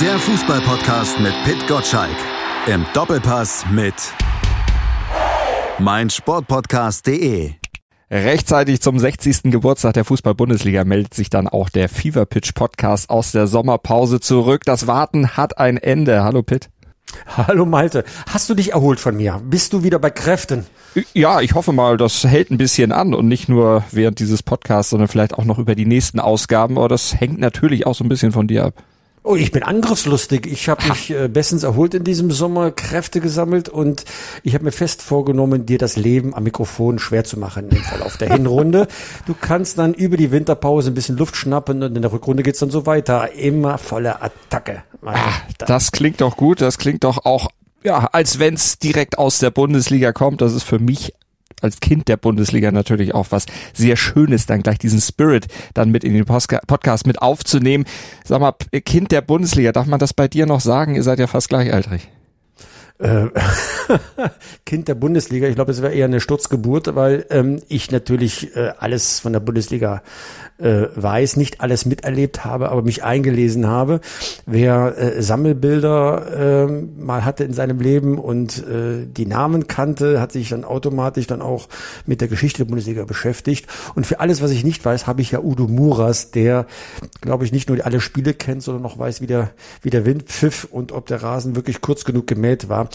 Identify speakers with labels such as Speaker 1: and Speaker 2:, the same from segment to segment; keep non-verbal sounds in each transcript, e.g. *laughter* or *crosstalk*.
Speaker 1: Der Fußballpodcast mit Pit Gottschalk. Im Doppelpass mit meinsportpodcast.de.
Speaker 2: Rechtzeitig zum 60. Geburtstag der Fußball-Bundesliga meldet sich dann auch der Fever Pitch Podcast aus der Sommerpause zurück. Das Warten hat ein Ende. Hallo Pitt.
Speaker 3: Hallo Malte, hast du dich erholt von mir? Bist du wieder bei Kräften?
Speaker 2: Ja, ich hoffe mal, das hält ein bisschen an und nicht nur während dieses Podcasts, sondern vielleicht auch noch über die nächsten Ausgaben. Aber das hängt natürlich auch so ein bisschen von dir ab.
Speaker 3: Oh, ich bin angriffslustig. Ich habe mich äh, bestens erholt in diesem Sommer, Kräfte gesammelt und ich habe mir fest vorgenommen, dir das Leben am Mikrofon schwer zu machen im Verlauf der *laughs* Hinrunde. Du kannst dann über die Winterpause ein bisschen Luft schnappen und in der Rückrunde geht's dann so weiter. Immer volle Attacke.
Speaker 2: Ah, das klingt doch gut. Das klingt doch auch ja, als wenn's direkt aus der Bundesliga kommt. Das ist für mich als Kind der Bundesliga natürlich auch was sehr Schönes, dann gleich diesen Spirit dann mit in den Podcast mit aufzunehmen. Sag mal, Kind der Bundesliga, darf man das bei dir noch sagen? Ihr seid ja fast gleichaltrig.
Speaker 3: Äh, *laughs* kind der Bundesliga, ich glaube, es wäre eher eine Sturzgeburt, weil ähm, ich natürlich äh, alles von der Bundesliga äh, weiß, nicht alles miterlebt habe, aber mich eingelesen habe. Wer äh, Sammelbilder äh, mal hatte in seinem Leben und äh, die Namen kannte, hat sich dann automatisch dann auch mit der Geschichte der Bundesliga beschäftigt. Und für alles, was ich nicht weiß, habe ich ja Udo Muras, der, glaube ich, nicht nur alle Spiele kennt, sondern noch weiß, wie der, wie der Wind pfiff und ob der Rasen wirklich kurz genug gemäht war.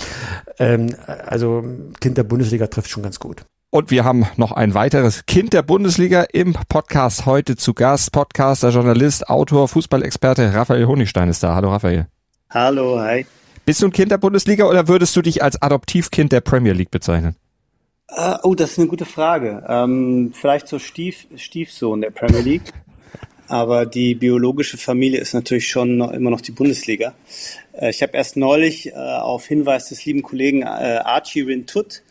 Speaker 3: Ähm, also Kind der Bundesliga trifft schon ganz gut.
Speaker 2: Und wir haben noch ein weiteres Kind der Bundesliga im Podcast heute zu Gast. Podcaster, Journalist, Autor, Fußballexperte Raphael Honigstein ist da. Hallo Raphael.
Speaker 4: Hallo, hi.
Speaker 2: Bist du ein Kind der Bundesliga oder würdest du dich als Adoptivkind der Premier League bezeichnen?
Speaker 4: Uh, oh, das ist eine gute Frage. Ähm, vielleicht so Stief, Stiefsohn der Premier League. *laughs* Aber die biologische Familie ist natürlich schon noch, immer noch die Bundesliga. Äh, ich habe erst neulich äh, auf Hinweis des lieben Kollegen äh, Archie Rintut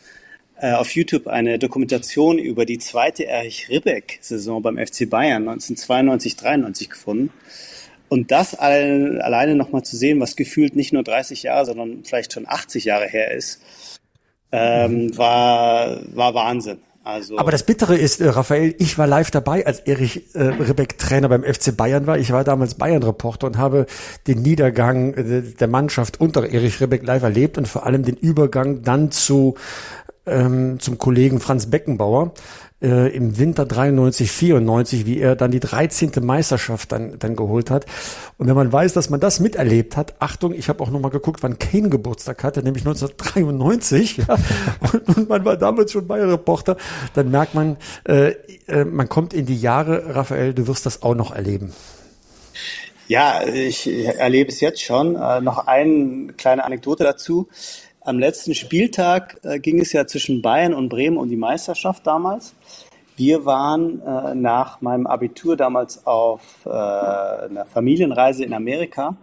Speaker 4: äh, auf YouTube eine Dokumentation über die zweite Erich Ribbeck-Saison beim FC Bayern 1992, 93 gefunden. Und das alle, alleine nochmal zu sehen, was gefühlt nicht nur 30 Jahre, sondern vielleicht schon 80 Jahre her ist, ähm, war, war Wahnsinn. Also
Speaker 3: Aber das Bittere ist, äh, Raphael, ich war live dabei, als Erich äh, Ribbeck Trainer beim FC Bayern war. Ich war damals Bayern-Reporter und habe den Niedergang äh, der Mannschaft unter Erich Ribbeck live erlebt und vor allem den Übergang dann zu ähm, zum Kollegen Franz Beckenbauer äh, im Winter 93, 94, wie er dann die 13. Meisterschaft dann, dann geholt hat. Und wenn man weiß, dass man das miterlebt hat, Achtung, ich habe auch nochmal geguckt, wann Kane Geburtstag hatte, nämlich 1993, ja, *laughs* und, und man war damals schon Bayern-Reporter, dann merkt man, äh, äh, man kommt in die Jahre, Raphael, du wirst das auch noch erleben.
Speaker 4: Ja, ich erlebe es jetzt schon. Äh, noch eine kleine Anekdote dazu. Am letzten Spieltag äh, ging es ja zwischen Bayern und Bremen um die Meisterschaft damals. Wir waren äh, nach meinem Abitur damals auf äh, einer Familienreise in Amerika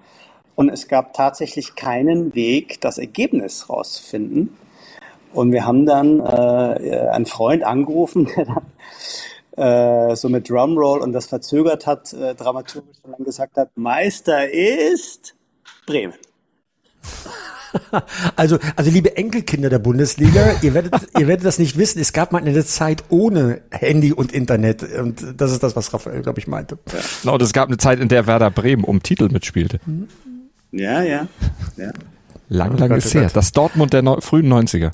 Speaker 4: und es gab tatsächlich keinen Weg, das Ergebnis rauszufinden. Und wir haben dann äh, einen Freund angerufen, *laughs* der dann äh, so mit Drumroll und das verzögert hat, äh, dramaturgisch dann gesagt hat, Meister ist Bremen. *laughs*
Speaker 3: Also, also liebe Enkelkinder der Bundesliga, ihr werdet, ihr werdet das nicht wissen. Es gab mal eine Zeit ohne Handy und Internet. Und das ist das, was Raphael, glaube ich, meinte.
Speaker 2: Ja. Genau, es gab eine Zeit, in der Werder Bremen um Titel mitspielte.
Speaker 4: Ja, ja, ja.
Speaker 2: Lang, lang oh ist her. Das Dortmund der no frühen 90er.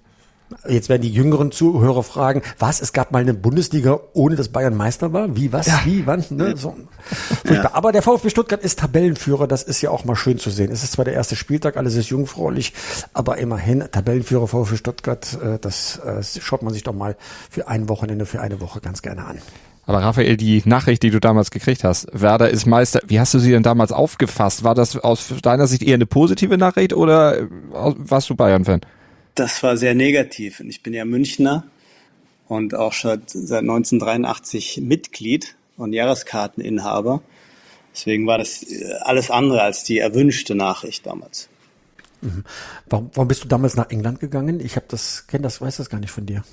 Speaker 3: Jetzt werden die jüngeren Zuhörer fragen, was, es gab mal eine Bundesliga, ohne dass Bayern Meister war? Wie, was, ja. wie, wann? Ne? So. Ja. Aber der VfB Stuttgart ist Tabellenführer, das ist ja auch mal schön zu sehen. Es ist zwar der erste Spieltag, alles ist jungfräulich, aber immerhin Tabellenführer VfB Stuttgart, äh, das äh, schaut man sich doch mal für ein Wochenende, für eine Woche ganz gerne an.
Speaker 2: Aber Raphael, die Nachricht, die du damals gekriegt hast, Werder ist Meister, wie hast du sie denn damals aufgefasst? War das aus deiner Sicht eher eine positive Nachricht oder äh, warst du Bayern-Fan?
Speaker 4: Das war sehr negativ. Ich bin ja Münchner und auch schon seit 1983 Mitglied und Jahreskarteninhaber. Deswegen war das äh, alles andere als die erwünschte Nachricht damals.
Speaker 3: Mhm. Warum, warum bist du damals nach England gegangen? Ich habe das, kenne das, weiß das gar nicht von dir.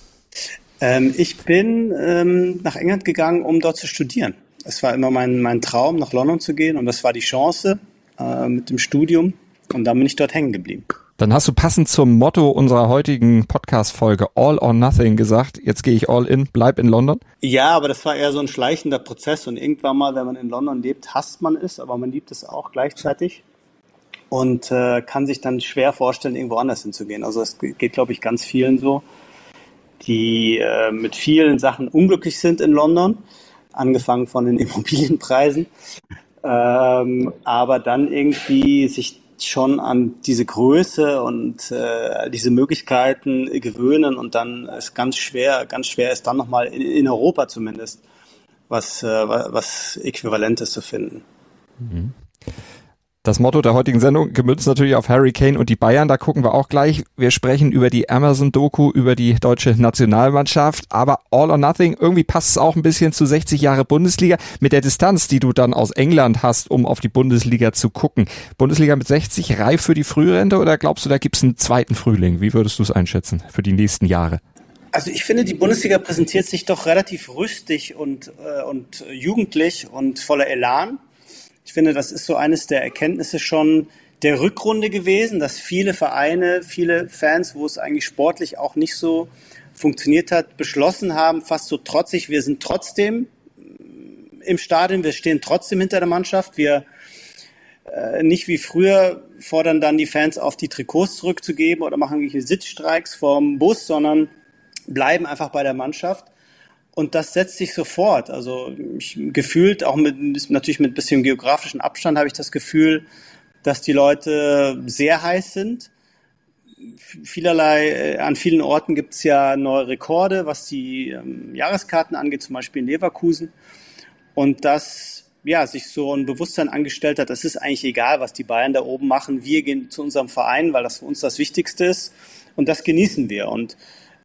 Speaker 4: Ähm, ich bin ähm, nach England gegangen, um dort zu studieren. Es war immer mein, mein Traum, nach London zu gehen und das war die Chance äh, mit dem Studium und dann bin ich dort hängen geblieben.
Speaker 2: Dann hast du passend zum Motto unserer heutigen Podcast-Folge All or Nothing gesagt, jetzt gehe ich all in, bleib in London?
Speaker 4: Ja, aber das war eher so ein schleichender Prozess und irgendwann mal, wenn man in London lebt, hasst man es, aber man liebt es auch gleichzeitig. und äh, kann sich dann schwer vorstellen, irgendwo anders hinzugehen. Also es geht, glaube ich, ganz vielen so, die äh, mit vielen Sachen unglücklich sind in London, angefangen von den *laughs* Immobilienpreisen, ähm, aber dann irgendwie sich schon an diese Größe und äh, diese Möglichkeiten gewöhnen und dann ist ganz schwer, ganz schwer ist dann nochmal in, in Europa zumindest was, äh, was Äquivalentes zu finden.
Speaker 2: Mhm. Das Motto der heutigen Sendung gemünzt natürlich auf Harry Kane und die Bayern, da gucken wir auch gleich. Wir sprechen über die Amazon-Doku, über die deutsche Nationalmannschaft, aber All or Nothing, irgendwie passt es auch ein bisschen zu 60 Jahre Bundesliga mit der Distanz, die du dann aus England hast, um auf die Bundesliga zu gucken. Bundesliga mit 60 reif für die Frührente oder glaubst du, da gibt es einen zweiten Frühling? Wie würdest du es einschätzen für die nächsten Jahre?
Speaker 4: Also ich finde, die Bundesliga präsentiert sich doch relativ rüstig und, äh, und jugendlich und voller Elan. Ich finde, das ist so eines der Erkenntnisse schon der Rückrunde gewesen, dass viele Vereine, viele Fans, wo es eigentlich sportlich auch nicht so funktioniert hat, beschlossen haben, fast so trotzig, wir sind trotzdem im Stadion, wir stehen trotzdem hinter der Mannschaft, wir äh, nicht wie früher fordern dann die Fans auf, die Trikots zurückzugeben oder machen irgendwelche Sitzstreiks vorm Bus, sondern bleiben einfach bei der Mannschaft. Und das setzt sich sofort. Also ich, gefühlt, auch mit, natürlich mit bisschen geografischen Abstand, habe ich das Gefühl, dass die Leute sehr heiß sind. Vielerlei, äh, an vielen Orten gibt es ja neue Rekorde, was die ähm, Jahreskarten angeht, zum Beispiel in Leverkusen. Und das ja, sich so ein Bewusstsein angestellt hat, es ist eigentlich egal, was die Bayern da oben machen. Wir gehen zu unserem Verein, weil das für uns das Wichtigste ist. Und das genießen wir. Und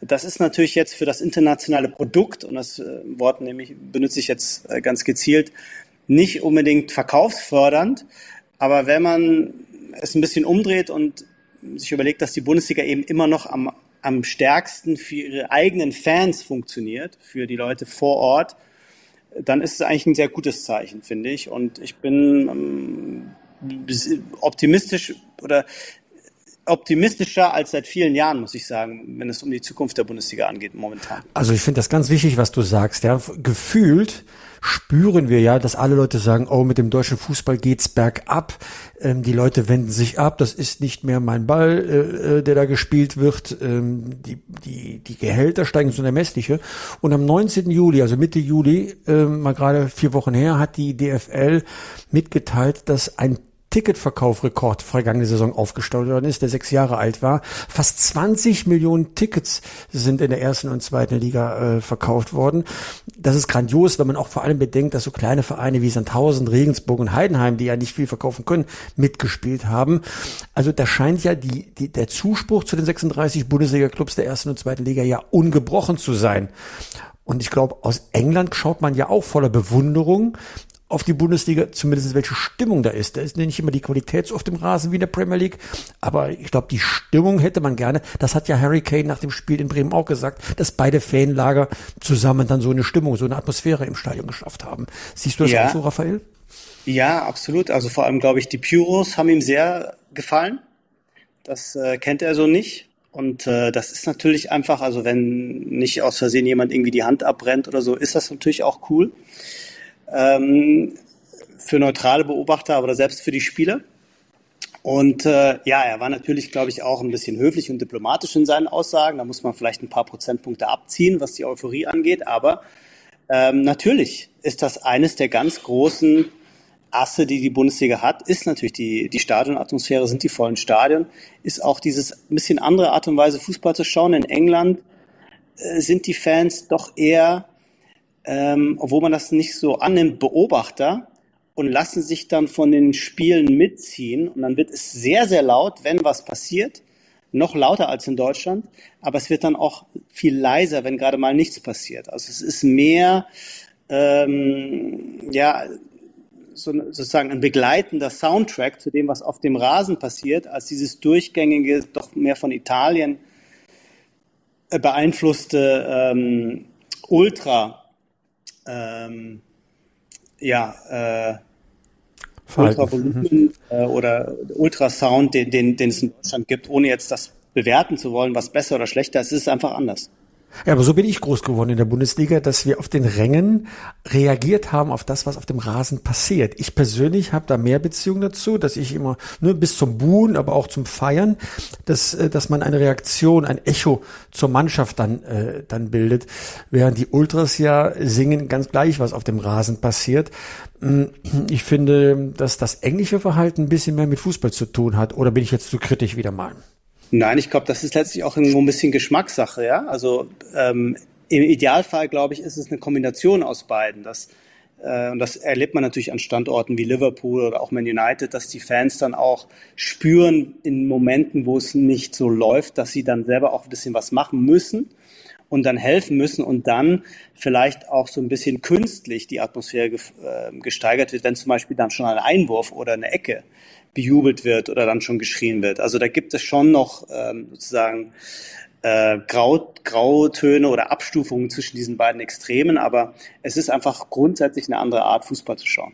Speaker 4: das ist natürlich jetzt für das internationale Produkt, und das äh, Wort nämlich benutze ich jetzt äh, ganz gezielt, nicht unbedingt verkaufsfördernd. Aber wenn man es ein bisschen umdreht und sich überlegt, dass die Bundesliga eben immer noch am, am stärksten für ihre eigenen Fans funktioniert, für die Leute vor Ort, dann ist es eigentlich ein sehr gutes Zeichen, finde ich. Und ich bin ähm, optimistisch oder optimistischer als seit vielen Jahren, muss ich sagen, wenn es um die Zukunft der Bundesliga angeht momentan.
Speaker 3: Also ich finde das ganz wichtig, was du sagst. Ja, gefühlt spüren wir ja, dass alle Leute sagen, oh, mit dem deutschen Fußball geht's bergab. Ähm, die Leute wenden sich ab. Das ist nicht mehr mein Ball, äh, äh der da gespielt wird. Ähm, die, die, die Gehälter steigen so unermessliche. Und am 19. Juli, also Mitte Juli, äh, mal gerade vier Wochen her, hat die DFL mitgeteilt, dass ein Ticketverkaufrekord vergangene Saison aufgestellt worden ist, der sechs Jahre alt war. Fast 20 Millionen Tickets sind in der ersten und zweiten Liga äh, verkauft worden. Das ist grandios, wenn man auch vor allem bedenkt, dass so kleine Vereine wie Sandhausen, Regensburg und Heidenheim, die ja nicht viel verkaufen können, mitgespielt haben. Also da scheint ja die, die, der Zuspruch zu den 36 Bundesliga-Clubs der ersten und zweiten Liga ja ungebrochen zu sein. Und ich glaube, aus England schaut man ja auch voller Bewunderung auf die Bundesliga, zumindest welche Stimmung da ist. Da ist nicht immer die Qualität so auf dem Rasen wie in der Premier League, aber ich glaube, die Stimmung hätte man gerne. Das hat ja Harry Kane nach dem Spiel in Bremen auch gesagt, dass beide Fanlager zusammen dann so eine Stimmung, so eine Atmosphäre im Stadion geschafft haben. Siehst du das ja. auch so, Raphael?
Speaker 4: Ja, absolut. Also vor allem, glaube ich, die Puros haben ihm sehr gefallen. Das äh, kennt er so nicht. Und äh, das ist natürlich einfach, also wenn nicht aus Versehen jemand irgendwie die Hand abbrennt oder so, ist das natürlich auch cool ähm, für neutrale Beobachter, aber selbst für die Spieler. Und äh, ja, er war natürlich, glaube ich, auch ein bisschen höflich und diplomatisch in seinen Aussagen. Da muss man vielleicht ein paar Prozentpunkte abziehen, was die Euphorie angeht. Aber ähm, natürlich ist das eines der ganz großen Asse, die die Bundesliga hat, ist natürlich die, die Stadionatmosphäre, sind die vollen Stadien, ist auch dieses ein bisschen andere Art und Weise Fußball zu schauen. In England äh, sind die Fans doch eher ähm, obwohl man das nicht so annimmt, Beobachter und lassen sich dann von den Spielen mitziehen. Und dann wird es sehr, sehr laut, wenn was passiert. Noch lauter als in Deutschland. Aber es wird dann auch viel leiser, wenn gerade mal nichts passiert. Also es ist mehr, ähm, ja, so, sozusagen ein begleitender Soundtrack zu dem, was auf dem Rasen passiert, als dieses durchgängige, doch mehr von Italien äh, beeinflusste ähm, Ultra ähm, ja, äh, Ultravolumen mhm. äh, oder Ultrasound, den, den, den es in Deutschland gibt, ohne jetzt das bewerten zu wollen, was besser oder schlechter ist, ist es einfach anders.
Speaker 3: Ja, aber so bin ich groß geworden in der Bundesliga, dass wir auf den Rängen reagiert haben auf das, was auf dem Rasen passiert. Ich persönlich habe da mehr Beziehung dazu, dass ich immer nur ne, bis zum Buhen, aber auch zum Feiern, dass, äh, dass man eine Reaktion, ein Echo zur Mannschaft dann, äh, dann bildet, während die Ultras ja singen ganz gleich, was auf dem Rasen passiert. Hm, ich finde, dass das englische Verhalten ein bisschen mehr mit Fußball zu tun hat. Oder bin ich jetzt zu kritisch wieder mal?
Speaker 4: Nein, ich glaube, das ist letztlich auch irgendwo ein bisschen Geschmackssache, ja. Also ähm, im Idealfall, glaube ich, ist es eine Kombination aus beiden. Dass, äh, und das erlebt man natürlich an Standorten wie Liverpool oder auch Man United, dass die Fans dann auch spüren in Momenten, wo es nicht so läuft, dass sie dann selber auch ein bisschen was machen müssen und dann helfen müssen und dann vielleicht auch so ein bisschen künstlich die Atmosphäre ge äh, gesteigert wird, wenn zum Beispiel dann schon ein Einwurf oder eine Ecke bejubelt wird oder dann schon geschrien wird. Also da gibt es schon noch ähm, sozusagen äh, Grau, Grautöne oder Abstufungen zwischen diesen beiden Extremen, aber es ist einfach grundsätzlich eine andere Art, Fußball zu schauen.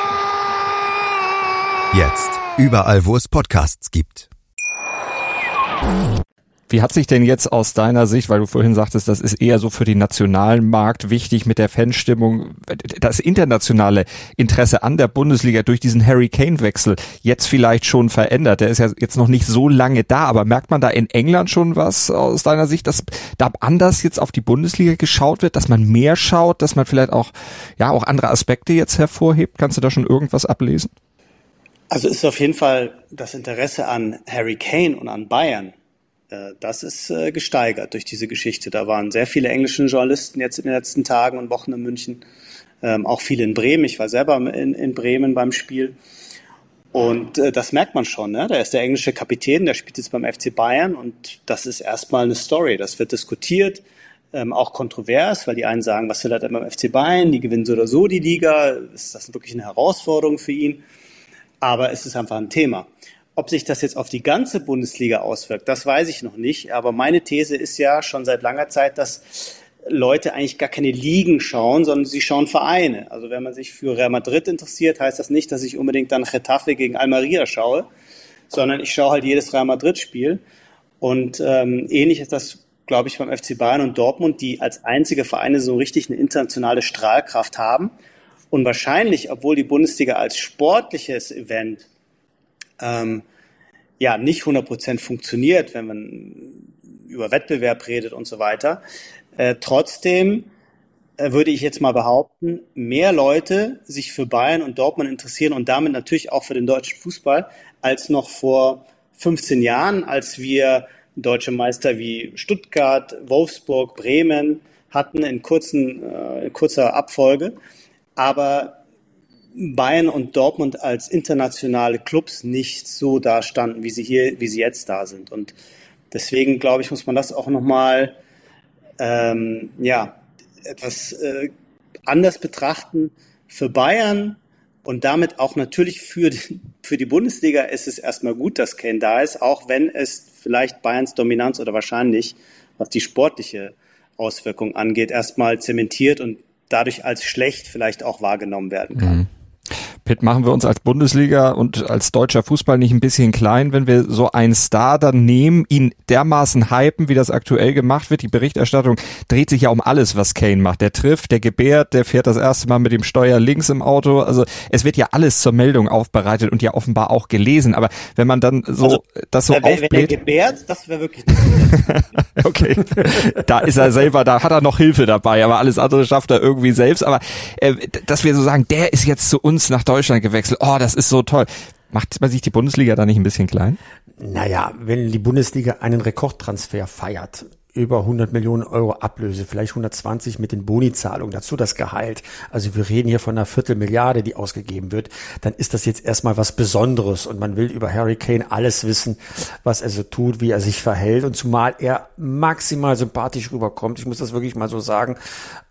Speaker 1: Jetzt. Überall, wo es Podcasts gibt.
Speaker 2: Wie hat sich denn jetzt aus deiner Sicht, weil du vorhin sagtest, das ist eher so für den nationalen Markt wichtig mit der Fanstimmung, das internationale Interesse an der Bundesliga durch diesen Harry Kane-Wechsel jetzt vielleicht schon verändert? Der ist ja jetzt noch nicht so lange da, aber merkt man da in England schon was aus deiner Sicht, dass da anders jetzt auf die Bundesliga geschaut wird, dass man mehr schaut, dass man vielleicht auch, ja, auch andere Aspekte jetzt hervorhebt? Kannst du da schon irgendwas ablesen?
Speaker 4: Also ist auf jeden Fall das Interesse an Harry Kane und an Bayern, äh, das ist äh, gesteigert durch diese Geschichte. Da waren sehr viele englische Journalisten jetzt in den letzten Tagen und Wochen in München, ähm, auch viele in Bremen. Ich war selber in, Bremen beim Spiel. Und äh, das merkt man schon. Ne? Da ist der englische Kapitän, der spielt jetzt beim FC Bayern und das ist erstmal eine Story. Das wird diskutiert, ähm, auch kontrovers, weil die einen sagen, was will er denn beim FC Bayern? Die gewinnen so oder so die Liga. Ist das wirklich eine Herausforderung für ihn? Aber es ist einfach ein Thema. Ob sich das jetzt auf die ganze Bundesliga auswirkt, das weiß ich noch nicht. Aber meine These ist ja schon seit langer Zeit, dass Leute eigentlich gar keine Ligen schauen, sondern sie schauen Vereine. Also wenn man sich für Real Madrid interessiert, heißt das nicht, dass ich unbedingt dann Getafe gegen Almeria schaue, sondern ich schaue halt jedes Real Madrid-Spiel. Und ähm, ähnlich ist das, glaube ich, beim FC Bayern und Dortmund, die als einzige Vereine so richtig eine internationale Strahlkraft haben und wahrscheinlich, obwohl die Bundesliga als sportliches Event ähm, ja nicht 100% funktioniert, wenn man über Wettbewerb redet und so weiter, äh, trotzdem äh, würde ich jetzt mal behaupten, mehr Leute sich für Bayern und Dortmund interessieren und damit natürlich auch für den deutschen Fußball als noch vor 15 Jahren, als wir deutsche Meister wie Stuttgart, Wolfsburg, Bremen hatten in kurzen, äh, kurzer Abfolge aber Bayern und Dortmund als internationale Clubs nicht so dastanden, wie sie hier, wie sie jetzt da sind. Und deswegen glaube ich, muss man das auch nochmal ähm, ja, etwas äh, anders betrachten. Für Bayern und damit auch natürlich für für die Bundesliga ist es erstmal gut, dass Kane da ist, auch wenn es vielleicht Bayerns Dominanz oder wahrscheinlich, was die sportliche Auswirkung angeht, erstmal zementiert und dadurch als schlecht vielleicht auch wahrgenommen werden kann. Mhm.
Speaker 2: Pitt, machen wir uns als Bundesliga und als deutscher Fußball nicht ein bisschen klein, wenn wir so einen Star dann nehmen, ihn dermaßen hypen, wie das aktuell gemacht wird. Die Berichterstattung dreht sich ja um alles, was Kane macht. Der trifft, der gebärt, der fährt das erste Mal mit dem Steuer links im Auto. Also es wird ja alles zur Meldung aufbereitet und ja offenbar auch gelesen. Aber wenn man dann so also, das so
Speaker 4: wenn,
Speaker 2: aufbläht...
Speaker 4: Wenn er gebärt, das wäre wirklich... *laughs*
Speaker 2: okay, da ist er selber, da hat er noch Hilfe dabei, aber alles andere schafft er irgendwie selbst. Aber äh, dass wir so sagen, der ist jetzt zu uns nach Deutschland gewechselt. Oh, das ist so toll. Macht man sich die Bundesliga da nicht ein bisschen klein?
Speaker 3: Naja, wenn die Bundesliga einen Rekordtransfer feiert, über 100 Millionen Euro Ablöse, vielleicht 120 mit den Bonizahlungen, dazu das Gehalt. Also wir reden hier von einer Viertelmilliarde, die ausgegeben wird. Dann ist das jetzt erstmal was Besonderes und man will über Harry Kane alles wissen, was er so tut, wie er sich verhält und zumal er maximal sympathisch rüberkommt. Ich muss das wirklich mal so sagen.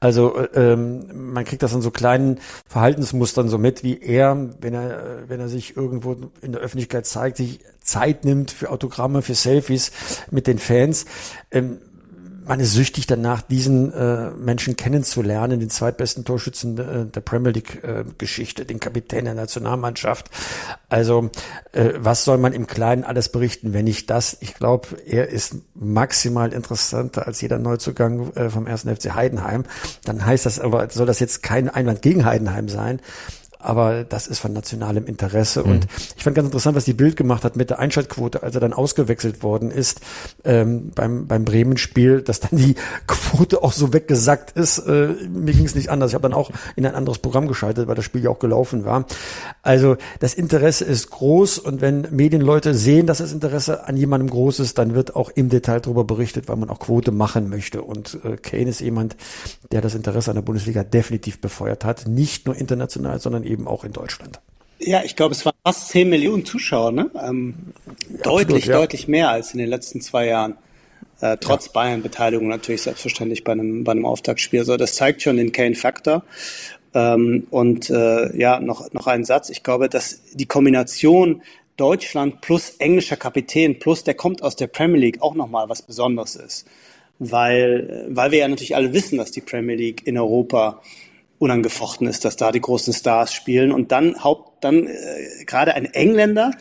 Speaker 3: Also ähm, man kriegt das an so kleinen Verhaltensmustern so mit, wie er, wenn er, wenn er sich irgendwo in der Öffentlichkeit zeigt, sich Zeit nimmt für Autogramme, für Selfies mit den Fans. Ähm, man ist süchtig danach, diesen äh, Menschen kennenzulernen, den zweitbesten Torschützen äh, der Premier League-Geschichte, äh, den Kapitän der Nationalmannschaft. Also äh, was soll man im Kleinen alles berichten, wenn nicht das? Ich glaube, er ist maximal interessanter als jeder Neuzugang äh, vom ersten FC Heidenheim. Dann heißt das aber, soll das jetzt kein Einwand gegen Heidenheim sein, aber das ist von nationalem Interesse. Mhm. Und ich fand ganz interessant, was die Bild gemacht hat mit der Einschaltquote, als er dann ausgewechselt worden ist ähm, beim, beim Bremen-Spiel, dass dann die *laughs* Quote auch so weggesackt ist. Äh, mir ging es nicht anders. Ich habe dann auch in ein anderes Programm geschaltet, weil das Spiel ja auch gelaufen war. Also das Interesse ist groß und wenn Medienleute sehen, dass das Interesse an jemandem groß ist, dann wird auch im Detail darüber berichtet, weil man auch Quote machen möchte. Und äh, Kane ist jemand, der das Interesse an der Bundesliga definitiv befeuert hat. Nicht nur international, sondern eben auch in Deutschland.
Speaker 4: Ja, ich glaube, es waren fast 10 Millionen Zuschauer, ne? Ähm, ja, deutlich, absolut, ja. deutlich mehr als in den letzten zwei Jahren. Äh, trotz ja. Bayern-Beteiligung natürlich selbstverständlich bei einem, bei einem Auftaktspiel. So, das zeigt schon den Kane-Faktor. Ähm, und äh, ja, noch, noch ein Satz. Ich glaube, dass die Kombination Deutschland plus englischer Kapitän plus der kommt aus der Premier League auch nochmal was Besonderes ist. Weil, weil wir ja natürlich alle wissen, dass die Premier League in Europa unangefochten ist, dass da die großen Stars spielen und dann Haupt, dann äh, gerade ein Engländer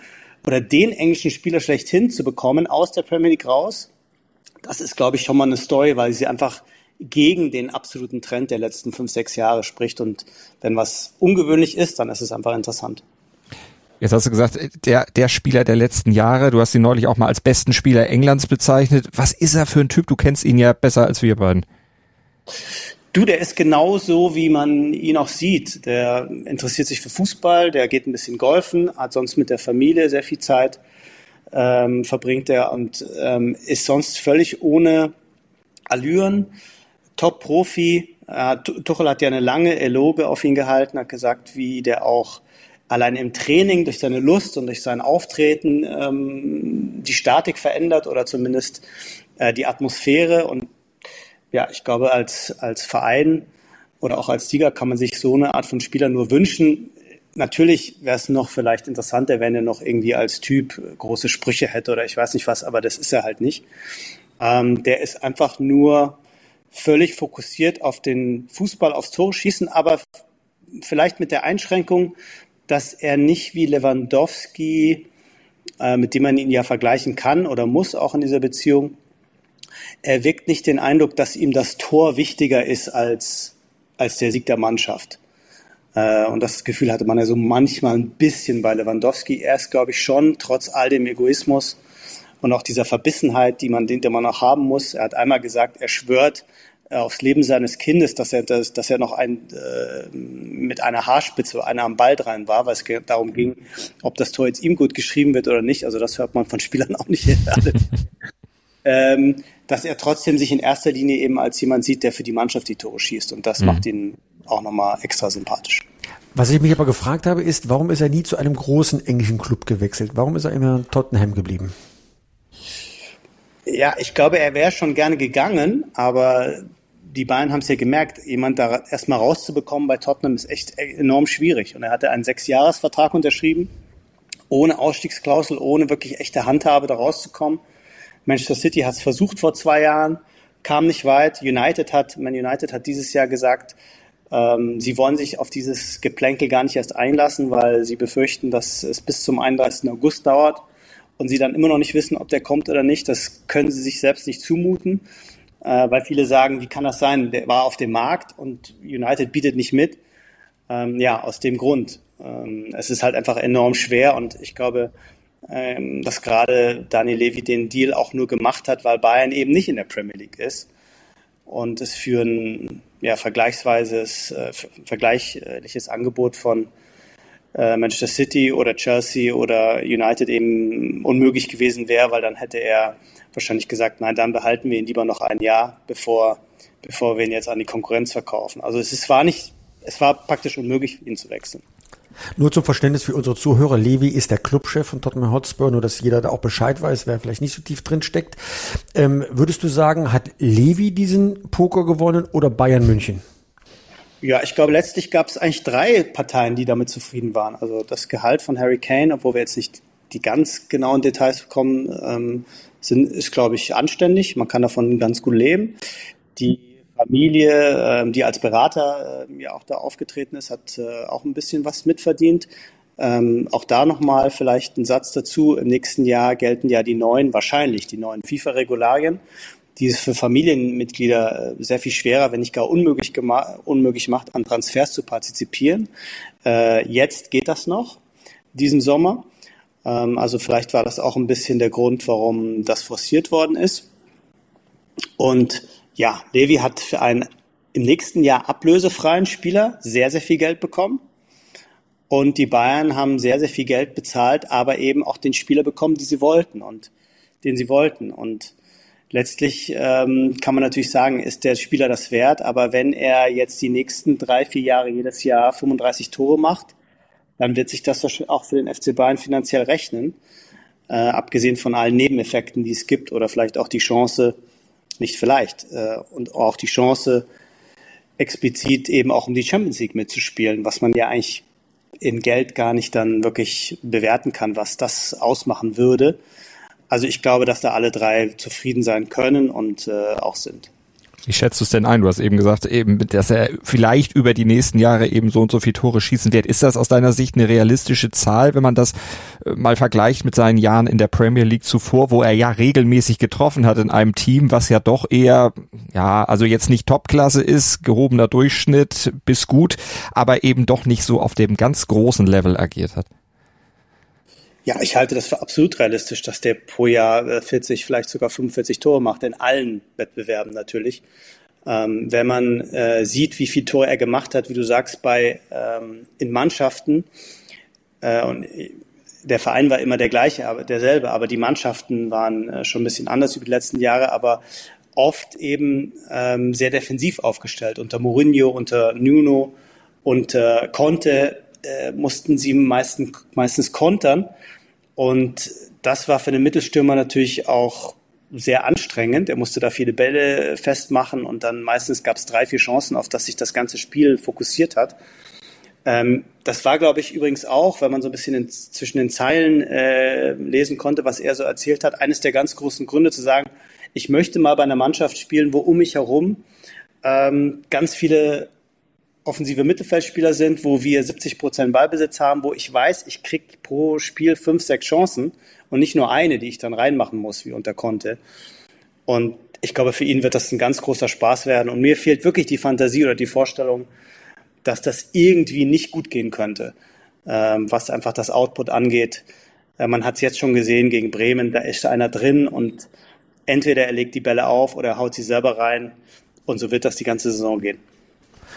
Speaker 4: oder den englischen Spieler schlechthin zu bekommen aus der Premier League raus, das ist, glaube ich, schon mal eine Story, weil sie einfach gegen den absoluten Trend der letzten fünf, sechs Jahre spricht. Und wenn was ungewöhnlich ist, dann ist es einfach interessant.
Speaker 2: Jetzt hast du gesagt, der, der Spieler der letzten Jahre, du hast ihn neulich auch mal als besten Spieler Englands bezeichnet. Was ist er für ein Typ? Du kennst ihn ja besser als wir beiden.
Speaker 4: Du, der ist genauso, wie man ihn auch sieht. Der interessiert sich für Fußball, der geht ein bisschen golfen, hat sonst mit der Familie sehr viel Zeit, ähm, verbringt er und ähm, ist sonst völlig ohne Allüren, Top-Profi. Äh, Tuchel hat ja eine lange Eloge auf ihn gehalten, hat gesagt, wie der auch allein im Training durch seine Lust und durch sein Auftreten ähm, die Statik verändert oder zumindest äh, die Atmosphäre und ja, ich glaube, als, als Verein oder auch als Sieger kann man sich so eine Art von Spieler nur wünschen. Natürlich wäre es noch vielleicht interessanter, wenn er noch irgendwie als Typ große Sprüche hätte oder ich weiß nicht was, aber das ist er halt nicht. Ähm, der ist einfach nur völlig fokussiert auf den Fußball, aufs Tor schießen, aber vielleicht mit der Einschränkung, dass er nicht wie Lewandowski, äh, mit dem man ihn ja vergleichen kann oder muss auch in dieser Beziehung, er weckt nicht den Eindruck, dass ihm das Tor wichtiger ist als, als der Sieg der Mannschaft. Äh, und das Gefühl hatte man ja so manchmal ein bisschen bei Lewandowski. Er ist, glaube ich, schon, trotz all dem Egoismus und auch dieser Verbissenheit, die man, den man auch haben muss. Er hat einmal gesagt, er schwört äh, aufs Leben seines Kindes, dass er, dass, dass er noch ein, äh, mit einer Haarspitze, einer am Ball dran war, weil es darum ging, ob das Tor jetzt ihm gut geschrieben wird oder nicht. Also das hört man von Spielern *laughs* auch nicht. *laughs* ähm, dass er trotzdem sich in erster Linie eben als jemand sieht, der für die Mannschaft die Tore schießt. Und das mhm. macht ihn auch nochmal extra sympathisch.
Speaker 3: Was ich mich aber gefragt habe, ist, warum ist er nie zu einem großen englischen Club gewechselt? Warum ist er immer in Tottenham geblieben?
Speaker 4: Ja, ich glaube, er wäre schon gerne gegangen, aber die Bayern haben es ja gemerkt, jemand da erstmal rauszubekommen bei Tottenham ist echt enorm schwierig. Und er hatte einen Sechsjahresvertrag unterschrieben, ohne Ausstiegsklausel, ohne wirklich echte Handhabe da rauszukommen. Manchester City hat es versucht vor zwei Jahren, kam nicht weit. United hat, Man United hat dieses Jahr gesagt, ähm, sie wollen sich auf dieses Geplänkel gar nicht erst einlassen, weil sie befürchten, dass es bis zum 31. August dauert und sie dann immer noch nicht wissen, ob der kommt oder nicht. Das können sie sich selbst nicht zumuten, äh, weil viele sagen, wie kann das sein? Der war auf dem Markt und United bietet nicht mit. Ähm, ja, aus dem Grund. Ähm, es ist halt einfach enorm schwer und ich glaube, ähm, dass gerade Daniel Levy den Deal auch nur gemacht hat, weil Bayern eben nicht in der Premier League ist und es für ein ja, vergleichsweise äh, vergleichliches Angebot von äh, Manchester City oder Chelsea oder United eben unmöglich gewesen wäre, weil dann hätte er wahrscheinlich gesagt, nein, dann behalten wir ihn lieber noch ein Jahr, bevor, bevor wir ihn jetzt an die Konkurrenz verkaufen. Also es, es war nicht, es war praktisch unmöglich, ihn zu wechseln.
Speaker 3: Nur zum Verständnis für unsere Zuhörer, Levi ist der Clubchef von Tottenham Hotspur, nur dass jeder da auch Bescheid weiß, wer vielleicht nicht so tief drin steckt. Ähm, würdest du sagen, hat Levi diesen Poker gewonnen oder Bayern München?
Speaker 4: Ja, ich glaube, letztlich gab es eigentlich drei Parteien, die damit zufrieden waren. Also das Gehalt von Harry Kane, obwohl wir jetzt nicht die ganz genauen Details bekommen, ähm, sind, ist, glaube ich, anständig. Man kann davon ganz gut leben. Die Familie, ähm, die als Berater äh, ja auch da aufgetreten ist, hat äh, auch ein bisschen was mitverdient. Ähm, auch da nochmal vielleicht ein Satz dazu. Im nächsten Jahr gelten ja die neuen, wahrscheinlich die neuen FIFA-Regularien die es für Familienmitglieder äh, sehr viel schwerer, wenn nicht gar unmöglich, unmöglich macht, an Transfers zu partizipieren. Äh, jetzt geht das noch, diesen Sommer. Ähm, also vielleicht war das auch ein bisschen der Grund, warum das forciert worden ist. Und ja, Levi hat für einen im nächsten Jahr ablösefreien Spieler sehr, sehr viel Geld bekommen. Und die Bayern haben sehr, sehr viel Geld bezahlt, aber eben auch den Spieler bekommen, die sie wollten und den sie wollten. Und letztlich ähm, kann man natürlich sagen, ist der Spieler das wert, aber wenn er jetzt die nächsten drei, vier Jahre jedes Jahr 35 Tore macht, dann wird sich das auch für den FC Bayern finanziell rechnen. Äh, abgesehen von allen Nebeneffekten, die es gibt, oder vielleicht auch die Chance, nicht vielleicht, äh, und auch die Chance, explizit eben auch um die Champions League mitzuspielen, was man ja eigentlich in Geld gar nicht dann wirklich bewerten kann, was das ausmachen würde. Also ich glaube, dass da alle drei zufrieden sein können und äh, auch sind.
Speaker 2: Wie schätzt du es denn ein? Du hast eben gesagt, eben, dass er vielleicht über die nächsten Jahre eben so und so viele Tore schießen wird. Ist das aus deiner Sicht eine realistische Zahl, wenn man das äh, mal vergleicht mit seinen Jahren in der Premier League zuvor, wo er ja regelmäßig getroffen hat in einem Team, was ja doch eher, ja, also jetzt nicht Topklasse ist, gehobener Durchschnitt bis gut, aber eben doch nicht so auf dem ganz großen Level agiert hat?
Speaker 4: Ja, ich halte das für absolut realistisch, dass der pro Jahr 40, äh, vielleicht sogar 45 Tore macht, in allen Wettbewerben natürlich. Ähm, wenn man äh, sieht, wie viel Tore er gemacht hat, wie du sagst, bei ähm, in Mannschaften, äh, und der Verein war immer der gleiche, aber derselbe, aber die Mannschaften waren äh, schon ein bisschen anders über die letzten Jahre, aber oft eben ähm, sehr defensiv aufgestellt. Unter Mourinho, unter Nuno, unter Conte äh, mussten sie meistens, meistens kontern. Und das war für den Mittelstürmer natürlich auch sehr anstrengend. Er musste da viele Bälle festmachen und dann meistens gab es drei, vier Chancen, auf das sich das ganze Spiel fokussiert hat. Ähm, das war, glaube ich, übrigens auch, weil man so ein bisschen in, zwischen den Zeilen äh, lesen konnte, was er so erzählt hat, eines der ganz großen Gründe zu sagen, ich möchte mal bei einer Mannschaft spielen, wo um mich herum ähm, ganz viele offensive Mittelfeldspieler sind, wo wir 70 Prozent Ballbesitz haben, wo ich weiß, ich kriege pro Spiel fünf, sechs Chancen und nicht nur eine, die ich dann reinmachen muss, wie unter Conte. Und ich glaube, für ihn wird das ein ganz großer Spaß werden. Und mir fehlt wirklich die Fantasie oder die Vorstellung, dass das irgendwie nicht gut gehen könnte, ähm, was einfach das Output angeht. Äh, man hat es jetzt schon gesehen gegen Bremen, da ist einer drin und entweder er legt die Bälle auf oder er haut sie selber rein. Und so wird das die ganze Saison gehen.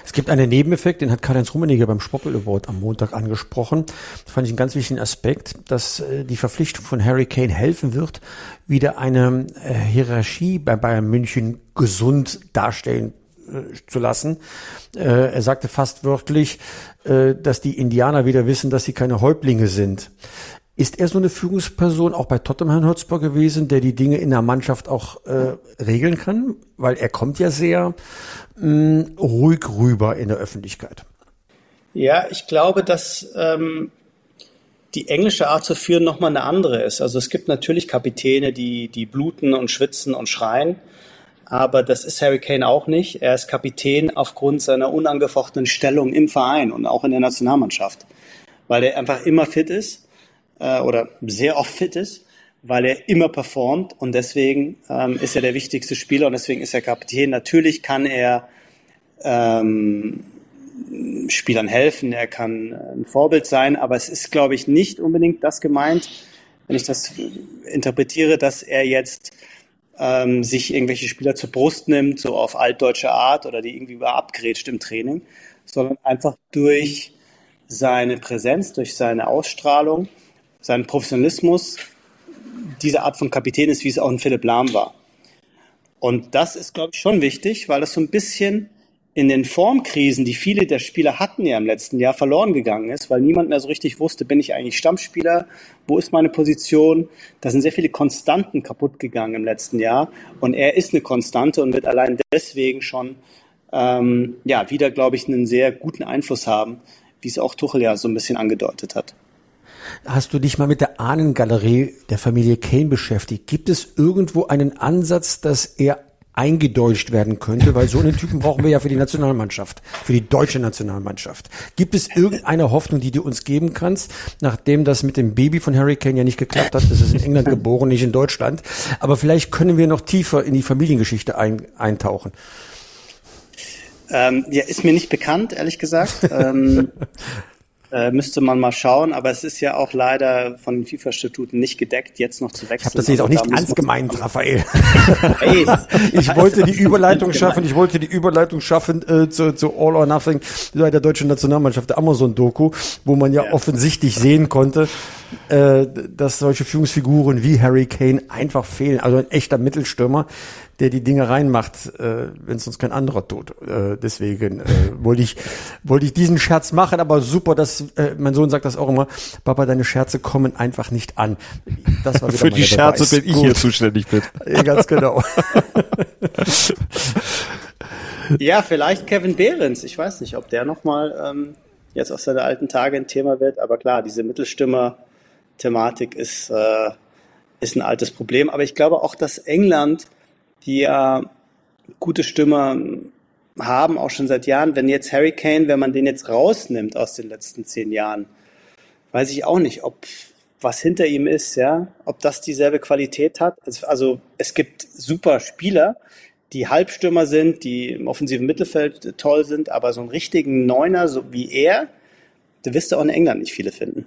Speaker 3: Es gibt einen Nebeneffekt, den hat Karl-Heinz Rummenigge beim Spoppel Award am Montag angesprochen. Das fand ich einen ganz wichtigen Aspekt, dass äh, die Verpflichtung von Harry Kane helfen wird, wieder eine äh, Hierarchie bei Bayern München gesund darstellen äh, zu lassen. er sagte fast wörtlich, dass die Indianer wieder wissen, dass sie keine Häuptlinge sind. Ist er so eine Führungsperson auch bei Tottenham Hotspur gewesen, der die Dinge in der Mannschaft auch äh, regeln kann? Weil er kommt ja sehr mh, ruhig rüber in der Öffentlichkeit.
Speaker 4: Ja, ich glaube, dass ähm, die englische Art zu führen nochmal eine andere ist. Also es gibt natürlich Kapitäne, die, die bluten und schwitzen und schreien. Aber das ist Harry Kane auch nicht. Er ist Kapitän aufgrund seiner unangefochtenen Stellung im Verein und auch in der Nationalmannschaft. Weil er einfach immer fit ist äh, oder sehr oft fit ist, weil er immer performt und deswegen ähm, ist er der wichtigste Spieler und deswegen ist er Kapitän. Natürlich kann er ähm, Spielern helfen, er kann ein Vorbild sein, aber es ist, glaube ich, nicht unbedingt das gemeint, wenn ich das interpretiere, dass er jetzt ähm, sich irgendwelche Spieler zur Brust nimmt, so auf altdeutsche Art oder die irgendwie über abgrätscht im Training, sondern einfach durch seine Präsenz, durch seine Ausstrahlung, seinen Professionalismus diese Art von Kapitän ist, wie es auch ein Philipp Lahm war. Und das ist, glaube ich, schon wichtig, weil das so ein bisschen in den Formkrisen, die viele der Spieler hatten ja im letzten Jahr, verloren gegangen ist, weil niemand mehr so richtig wusste, bin ich eigentlich Stammspieler, wo ist meine Position? Da sind sehr viele Konstanten kaputt gegangen im letzten Jahr und er ist eine Konstante und wird allein deswegen schon ähm, ja wieder, glaube ich, einen sehr guten Einfluss haben, wie es auch Tuchel ja so ein bisschen angedeutet hat.
Speaker 3: Hast du dich mal mit der Ahnengalerie der Familie Kane beschäftigt? Gibt es irgendwo einen Ansatz, dass er eingedeutscht werden könnte, weil so einen Typen brauchen wir ja für die Nationalmannschaft, für die deutsche Nationalmannschaft. Gibt es irgendeine Hoffnung, die du uns geben kannst, nachdem das mit dem Baby von Harry Kane ja nicht geklappt hat? Das ist in England geboren, nicht in Deutschland. Aber vielleicht können wir noch tiefer in die Familiengeschichte ein, eintauchen.
Speaker 4: Ähm, ja, ist mir nicht bekannt, ehrlich gesagt. ähm, *laughs* äh, müsste man mal schauen, aber es ist ja auch leider von den FIFA-Statuten nicht gedeckt, jetzt noch zu wechseln.
Speaker 3: Ich habe das jetzt auch nicht ernst gemeint, Raphael. Hey, *laughs* ich wollte die *laughs* Überleitung schaffen, ich wollte die Überleitung schaffen äh, zu, zu All or Nothing bei der deutschen Nationalmannschaft, der Amazon-Doku, wo man ja, ja, offensichtlich sehen konnte, äh, dass solche Führungsfiguren wie Harry Kane einfach fehlen. Also ein echter Mittelstürmer, der die Dinge reinmacht, äh, wenn es uns kein anderer tut. Äh, deswegen äh, wollte ich wollte ich diesen Scherz machen, aber super, dass äh, mein Sohn sagt das auch immer. Papa, deine Scherze kommen einfach nicht an.
Speaker 2: Das war *laughs* wieder Für die Scherze Beweis. bin ich Gut. hier zuständig bin.
Speaker 3: Ja, ganz genau. *laughs*
Speaker 4: ja, vielleicht Kevin Behrens. Ich weiß nicht, ob der nochmal ähm, jetzt aus seinen alten Tage ein Thema wird. Aber klar, diese Mittelstürmer-Thematik ist, äh, ist ein altes Problem. Aber ich glaube auch, dass England die ja gute Stimme haben, auch schon seit Jahren. Wenn jetzt Harry Kane, wenn man den jetzt rausnimmt aus den letzten zehn Jahren, weiß ich auch nicht, ob was hinter ihm ist, ja, ob das dieselbe Qualität hat. Also, es gibt super Spieler, die Halbstürmer sind, die im offensiven Mittelfeld toll sind, aber so einen richtigen Neuner, so wie er, da wirst du auch in England nicht viele finden.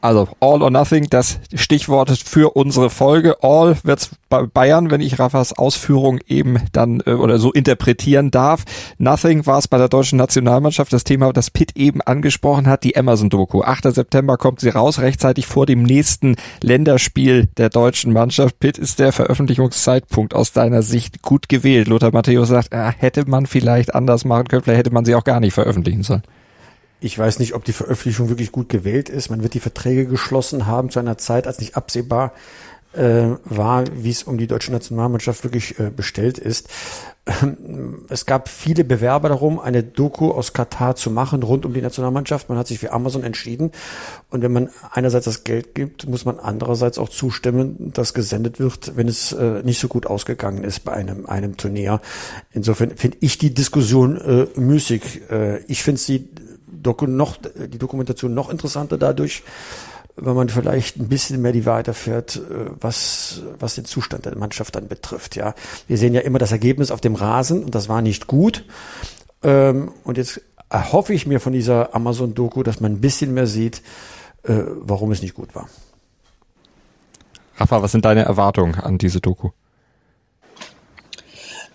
Speaker 2: Also All or Nothing, das Stichwort für unsere Folge. All wird's bei Bayern, wenn ich Raffas Ausführung eben dann äh, oder so interpretieren darf. Nothing war es bei der deutschen Nationalmannschaft. Das Thema, das Pitt eben angesprochen hat, die Amazon-Doku. 8. September kommt sie raus, rechtzeitig vor dem nächsten Länderspiel der deutschen Mannschaft. Pitt ist der Veröffentlichungszeitpunkt aus deiner Sicht gut gewählt. Lothar Matthäus sagt, äh, hätte man vielleicht anders machen können, vielleicht hätte man sie auch gar nicht veröffentlichen sollen.
Speaker 3: Ich weiß nicht, ob die Veröffentlichung wirklich gut gewählt ist. Man wird die Verträge geschlossen haben zu einer Zeit, als nicht absehbar äh, war, wie es um die deutsche Nationalmannschaft wirklich äh, bestellt ist. Ähm, es gab viele Bewerber darum, eine Doku aus Katar zu machen rund um die Nationalmannschaft. Man hat sich für Amazon entschieden. Und wenn man einerseits das Geld gibt, muss man andererseits auch zustimmen, dass gesendet wird, wenn es äh, nicht so gut ausgegangen ist bei einem, einem Turnier. Insofern finde ich die Diskussion äh, müßig. Äh, ich finde sie Doku noch, die Dokumentation noch interessanter dadurch, wenn man vielleicht ein bisschen mehr die Wahrheit erfährt, äh, was, was den Zustand der Mannschaft dann betrifft. Ja, wir sehen ja immer das Ergebnis auf dem Rasen und das war nicht gut. Ähm, und jetzt erhoffe ich mir von dieser Amazon-Doku, dass man ein bisschen mehr sieht, äh, warum es nicht gut war.
Speaker 2: Rafa, was sind deine Erwartungen an diese Doku?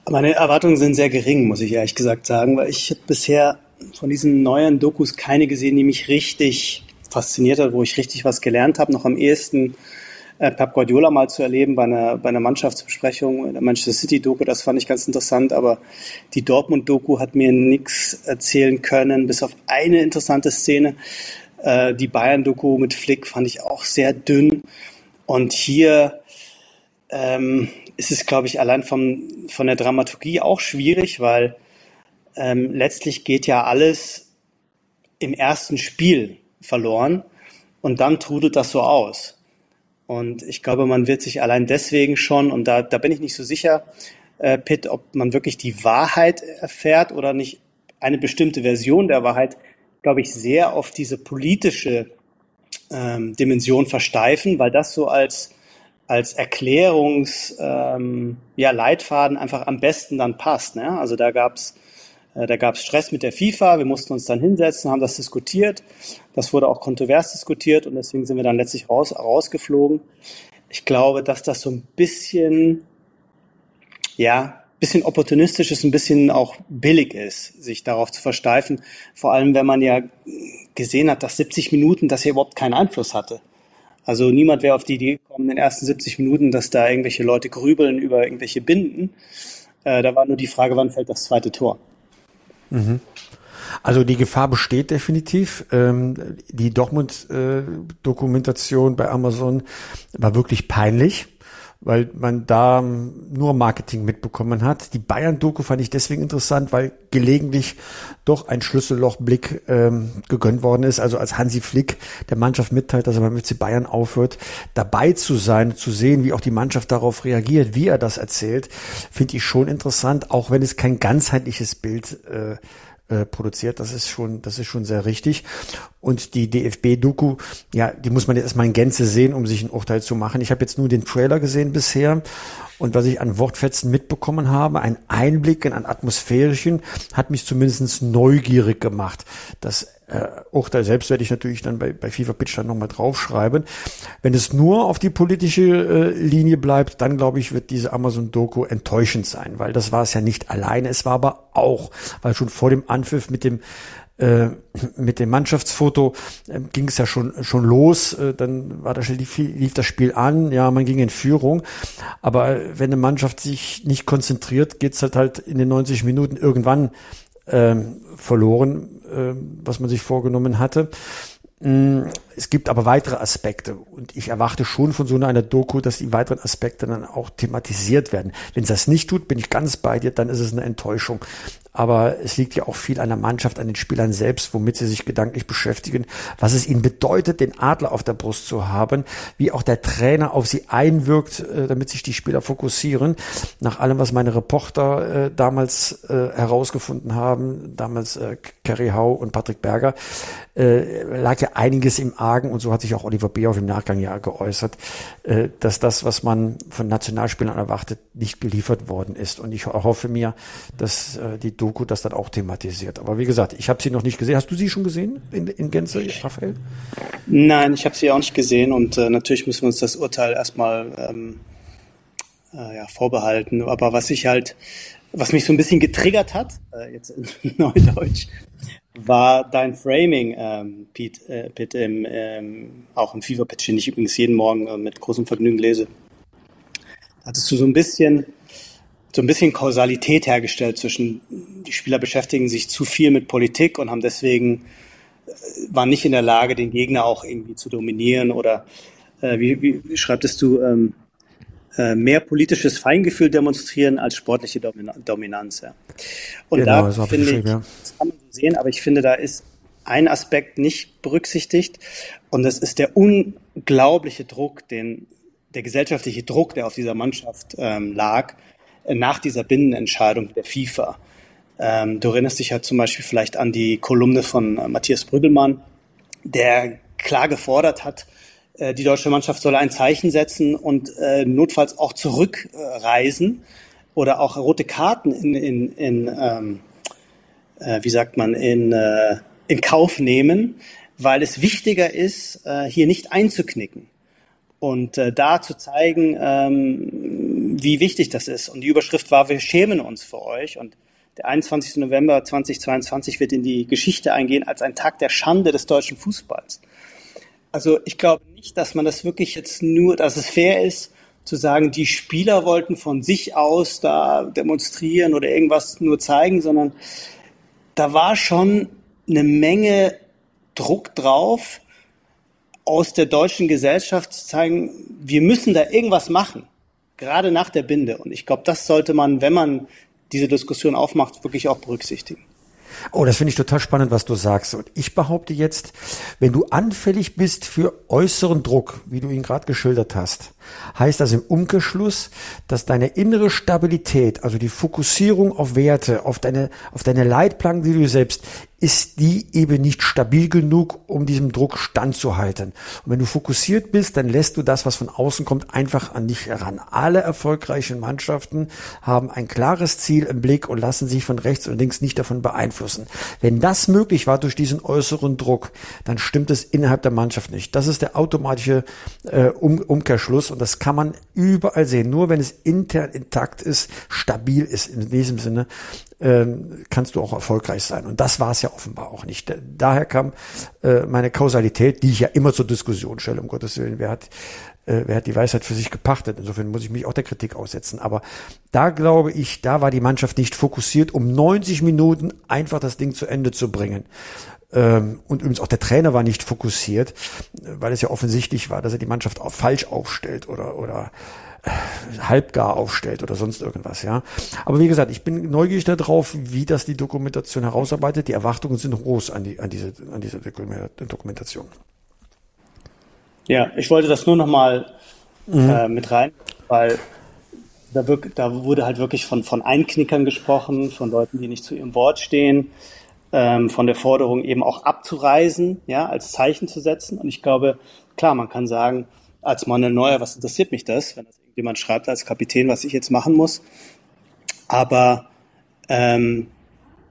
Speaker 4: Meine Erwartungen sind sehr gering, muss ich ehrlich gesagt sagen, weil ich bisher von diesen neuen Dokus keine gesehen, die mich richtig fasziniert hat, wo ich richtig was gelernt habe. Noch am ehesten äh, Pep Guardiola mal zu erleben bei einer, bei einer Mannschaftsbesprechung, der Manchester City Doku, das fand ich ganz interessant, aber die Dortmund Doku hat mir nichts erzählen können, bis auf eine interessante Szene. Äh, die Bayern Doku mit Flick fand ich auch sehr dünn. Und hier ähm, ist es, glaube ich, allein vom, von der Dramaturgie auch schwierig, weil ähm, letztlich geht ja alles im ersten Spiel verloren und dann trudelt das so aus. Und ich glaube, man wird sich allein deswegen schon, und da, da bin ich nicht so sicher, äh, Pitt, ob man wirklich die Wahrheit erfährt oder nicht eine bestimmte Version der Wahrheit, glaube ich, sehr auf diese politische ähm, Dimension versteifen, weil das so als als Erklärungs ähm, ja, Leitfaden einfach am besten dann passt. Ne? Also da gab's äh, da gab's Stress mit der FIFA, wir mussten uns dann hinsetzen, haben das diskutiert. Das wurde auch kontrovers diskutiert und deswegen sind wir dann letztlich raus, rausgeflogen. Ich glaube, dass das so ein bisschen, ja, bisschen opportunistisch ist, ein bisschen auch billig ist, sich darauf zu versteifen. Vor allem, wenn man ja gesehen hat, dass 70 Minuten das hier überhaupt keinen Einfluss hatte. Also niemand wäre auf die Idee gekommen, in den ersten 70 Minuten, dass da irgendwelche Leute grübeln über irgendwelche Binden. Äh, da war nur die Frage, wann fällt das zweite Tor.
Speaker 3: Mhm. Also die Gefahr besteht definitiv. Ähm, die Dortmund-Dokumentation äh, bei Amazon war wirklich peinlich weil man da nur Marketing mitbekommen hat. Die Bayern-Doku fand ich deswegen interessant, weil gelegentlich doch ein Schlüssellochblick ähm, gegönnt worden ist. Also als Hansi Flick der Mannschaft mitteilt, dass er beim FC Bayern aufhört, dabei zu sein, zu sehen, wie auch die Mannschaft darauf reagiert, wie er das erzählt, finde ich schon interessant, auch wenn es kein ganzheitliches Bild äh, äh, produziert. Das ist schon, das ist schon sehr richtig. Und die DFB-Doku, ja, die muss man jetzt erstmal in Gänze sehen, um sich ein Urteil zu machen. Ich habe jetzt nur den Trailer gesehen bisher. Und was ich an Wortfetzen mitbekommen habe, ein Einblick in ein Atmosphärischen, hat mich zumindest neugierig gemacht. Das äh, Urteil selbst werde ich natürlich dann bei, bei FIFA Pitch dann nochmal draufschreiben. Wenn es nur auf die politische äh, Linie bleibt, dann glaube ich, wird diese Amazon-Doku enttäuschend sein, weil das war es ja nicht alleine. Es war aber auch, weil schon vor dem Anpfiff mit dem äh, mit dem Mannschaftsfoto äh, ging es ja schon schon los. Äh, dann war das lief, lief das Spiel an. Ja, man ging in Führung. Aber wenn eine Mannschaft sich nicht konzentriert, geht's halt halt in den 90 Minuten irgendwann ähm, verloren, was man sich vorgenommen hatte. Mm, es gibt aber weitere Aspekte und ich erwarte schon von so einer Doku, dass die weiteren Aspekte dann auch thematisiert werden. Wenn es das nicht tut, bin ich ganz bei dir, dann ist es eine Enttäuschung. Aber es liegt ja auch viel an der Mannschaft, an den Spielern selbst, womit sie sich gedanklich beschäftigen, was es ihnen bedeutet, den Adler auf der Brust zu haben, wie auch der Trainer auf sie einwirkt, äh, damit sich die Spieler fokussieren. Nach allem, was meine Reporter äh, damals äh, herausgefunden haben, damals Kerry Hau und Patrick Berger, lag ja einiges im Argen und so hat sich auch Oliver Bierhoff im Nachgang ja geäußert, dass das, was man von Nationalspielern erwartet, nicht geliefert worden ist. Und ich hoffe mir, dass die Doku das dann auch thematisiert. Aber wie gesagt, ich habe sie noch nicht gesehen. Hast du sie schon gesehen in, in Gänze, Raphael?
Speaker 4: Nein, ich habe sie auch nicht gesehen und äh, natürlich müssen wir uns das Urteil erstmal ähm, äh, ja, vorbehalten. Aber was ich halt, was mich so ein bisschen getriggert hat, äh, jetzt in *laughs* Neudeutsch, war dein Framing, ähm, Pete, äh, Pete im, ähm, auch im Fever Pitch, den ich übrigens jeden Morgen äh, mit großem Vergnügen lese. Hattest du so ein bisschen so ein bisschen Kausalität hergestellt zwischen, die Spieler beschäftigen sich zu viel mit Politik und haben deswegen, äh, waren nicht in der Lage, den Gegner auch irgendwie zu dominieren oder äh, wie, wie schreibtest du, ähm, äh, mehr politisches Feingefühl demonstrieren als sportliche Dominanz. Ja. Und genau, da finde ich, ja. das kann man so sehen, aber ich finde, da ist ein Aspekt nicht berücksichtigt und das ist der unglaubliche Druck, den der gesellschaftliche Druck, der auf dieser Mannschaft ähm, lag, nach dieser Binnenentscheidung der FIFA. Ähm, du erinnerst dich ja zum Beispiel vielleicht an die Kolumne von äh, Matthias Brüggelmann, der klar gefordert hat, äh, die deutsche Mannschaft solle ein Zeichen setzen und äh, notfalls auch zurückreisen oder auch rote Karten in, in, in ähm, äh, wie sagt man, in, äh, in Kauf nehmen, weil es wichtiger ist, hier nicht einzuknicken und da zu zeigen, ähm, wie wichtig das ist. Und die Überschrift war, wir schämen uns für euch. Und der 21. November 2022 wird in die Geschichte eingehen als ein Tag der Schande des deutschen Fußballs. Also ich glaube nicht, dass man das wirklich jetzt nur, dass es fair ist, zu sagen, die Spieler wollten von sich aus da demonstrieren oder irgendwas nur zeigen, sondern da war schon eine Menge Druck drauf, aus der deutschen Gesellschaft zu zeigen, wir müssen da irgendwas machen, gerade nach der Binde. Und ich glaube, das sollte man, wenn man diese Diskussion aufmacht, wirklich auch berücksichtigen.
Speaker 3: Oh, das finde ich total spannend, was du sagst. Und ich behaupte jetzt, wenn du anfällig bist für äußeren Druck, wie du ihn gerade geschildert hast, Heißt das im Umkehrschluss, dass deine innere Stabilität, also die Fokussierung auf Werte, auf deine, auf deine Leitplanken, die du selbst ist die eben nicht stabil genug, um diesem Druck standzuhalten. Und wenn du fokussiert bist, dann lässt du das, was von außen kommt, einfach an dich heran. Alle erfolgreichen Mannschaften haben ein klares Ziel im Blick und lassen sich von rechts und links nicht davon beeinflussen. Wenn das möglich war durch diesen äußeren Druck, dann stimmt es innerhalb der Mannschaft nicht. Das ist der automatische äh, um Umkehrschluss und das kann man überall sehen. Nur wenn es intern intakt ist, stabil ist in diesem Sinne, ähm, kannst du auch erfolgreich sein. Und das war es ja offenbar auch nicht. Daher kam äh, meine Kausalität, die ich ja immer zur Diskussion stelle, um Gottes Willen. Wer hat, äh, wer hat die Weisheit für sich gepachtet? Insofern muss ich mich auch der Kritik aussetzen. Aber da glaube ich, da war die Mannschaft nicht fokussiert, um 90 Minuten einfach das Ding zu Ende zu bringen. Ähm, und übrigens auch der Trainer war nicht fokussiert, weil es ja offensichtlich war, dass er die Mannschaft auch falsch aufstellt oder, oder halbgar aufstellt oder sonst irgendwas, ja. Aber wie gesagt, ich bin neugierig darauf, wie das die Dokumentation herausarbeitet. Die Erwartungen sind groß an, die, an diese, an diese Dokumentation.
Speaker 4: Ja, ich wollte das nur nochmal mhm. äh, mit rein, weil da, wirk, da wurde halt wirklich von, von Einknickern gesprochen, von Leuten, die nicht zu ihrem Wort stehen, ähm, von der Forderung eben auch abzureisen, ja, als Zeichen zu setzen. Und ich glaube, klar, man kann sagen, als Manuel Neuer, was interessiert mich das, wenn das jemand schreibt als Kapitän, was ich jetzt machen muss. Aber ähm,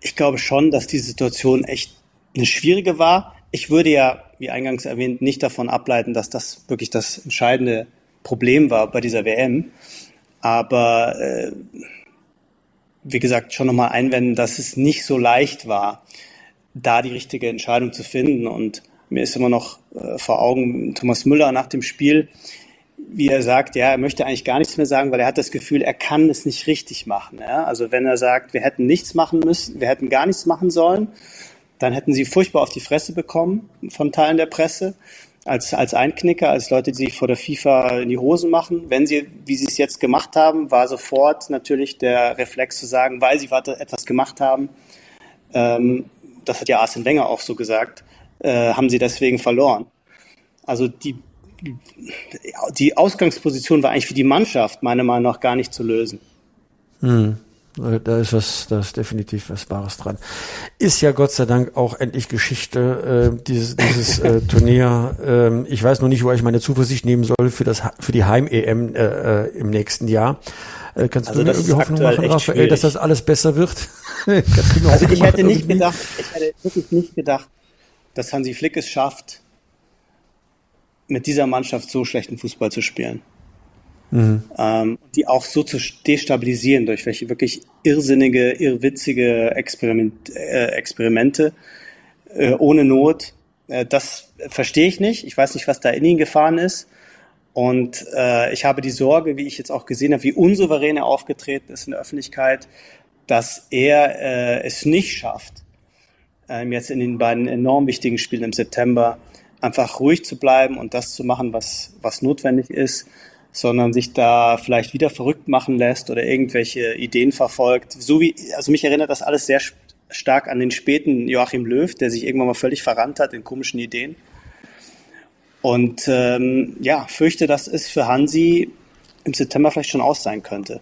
Speaker 4: ich glaube schon, dass die Situation echt eine schwierige war. Ich würde ja, wie eingangs erwähnt, nicht davon ableiten, dass das wirklich das entscheidende Problem war bei dieser WM. Aber äh, wie gesagt, schon nochmal einwenden, dass es nicht so leicht war, da die richtige Entscheidung zu finden. Und mir ist immer noch äh, vor Augen Thomas Müller nach dem Spiel, wie er sagt, ja, er möchte eigentlich gar nichts mehr sagen, weil er hat das Gefühl, er kann es nicht richtig machen. Ja? Also wenn er sagt, wir hätten nichts machen müssen, wir hätten gar nichts machen sollen, dann hätten sie furchtbar auf die Fresse bekommen von Teilen der Presse, als, als Einknicker, als Leute, die sich vor der FIFA in die Hosen machen. Wenn sie, wie sie es jetzt gemacht haben, war sofort natürlich der Reflex zu sagen, weil sie etwas gemacht haben, ähm, das hat ja Arsene Wenger auch so gesagt, äh, haben sie deswegen verloren. Also die die Ausgangsposition war eigentlich für die Mannschaft meiner Meinung nach gar nicht zu lösen.
Speaker 3: Hm. Da ist was, da ist definitiv was Wahres dran. Ist ja Gott sei Dank auch endlich Geschichte, äh, dieses, dieses äh, *laughs* Turnier. Ähm, ich weiß noch nicht, wo ich meine Zuversicht nehmen soll für das, für die Heim-EM äh, äh, im nächsten Jahr. Äh, kannst also du mir irgendwie Hoffnung machen, Raphael, schwierig. dass das alles besser wird? *laughs*
Speaker 4: also ich hätte nicht gedacht, ich hätte wirklich nicht gedacht, dass Hansi Flick es schafft, mit dieser Mannschaft so schlechten Fußball zu spielen. Mhm. Ähm, die auch so zu destabilisieren durch welche wirklich irrsinnige, irrwitzige Experiment, äh, Experimente äh, ohne Not. Äh, das verstehe ich nicht. Ich weiß nicht, was da in ihn gefahren ist. Und äh, ich habe die Sorge, wie ich jetzt auch gesehen habe, wie unsouverän er aufgetreten ist in der Öffentlichkeit, dass er äh, es nicht schafft, ähm, jetzt in den beiden enorm wichtigen Spielen im September einfach ruhig zu bleiben und das zu machen, was, was notwendig ist, sondern sich da vielleicht wieder verrückt machen lässt oder irgendwelche Ideen verfolgt. So wie, also mich erinnert das alles sehr stark an den späten Joachim Löw, der sich irgendwann mal völlig verrannt hat in komischen Ideen. Und ähm, ja, fürchte, dass es für Hansi im September vielleicht schon aus sein könnte.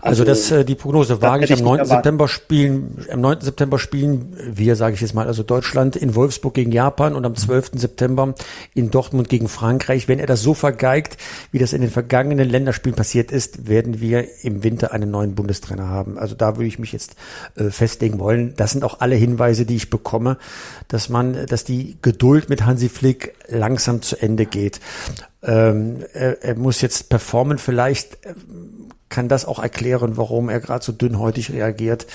Speaker 3: Also, also das, äh, die Prognose wage ich am 9. September spielen, am 9. September spielen wir, sage ich jetzt mal, also Deutschland in Wolfsburg gegen Japan und am 12. Mhm. September in Dortmund gegen Frankreich. Wenn er das so vergeigt, wie das in den vergangenen Länderspielen passiert ist, werden wir im Winter einen neuen Bundestrainer haben. Also da würde ich mich jetzt äh, festlegen wollen. Das sind auch alle Hinweise, die ich bekomme, dass man, dass die Geduld mit Hansi Flick langsam zu Ende geht. Ähm, er, er muss jetzt performen, vielleicht äh, kann das auch erklären, warum er gerade so dünnhäutig reagiert,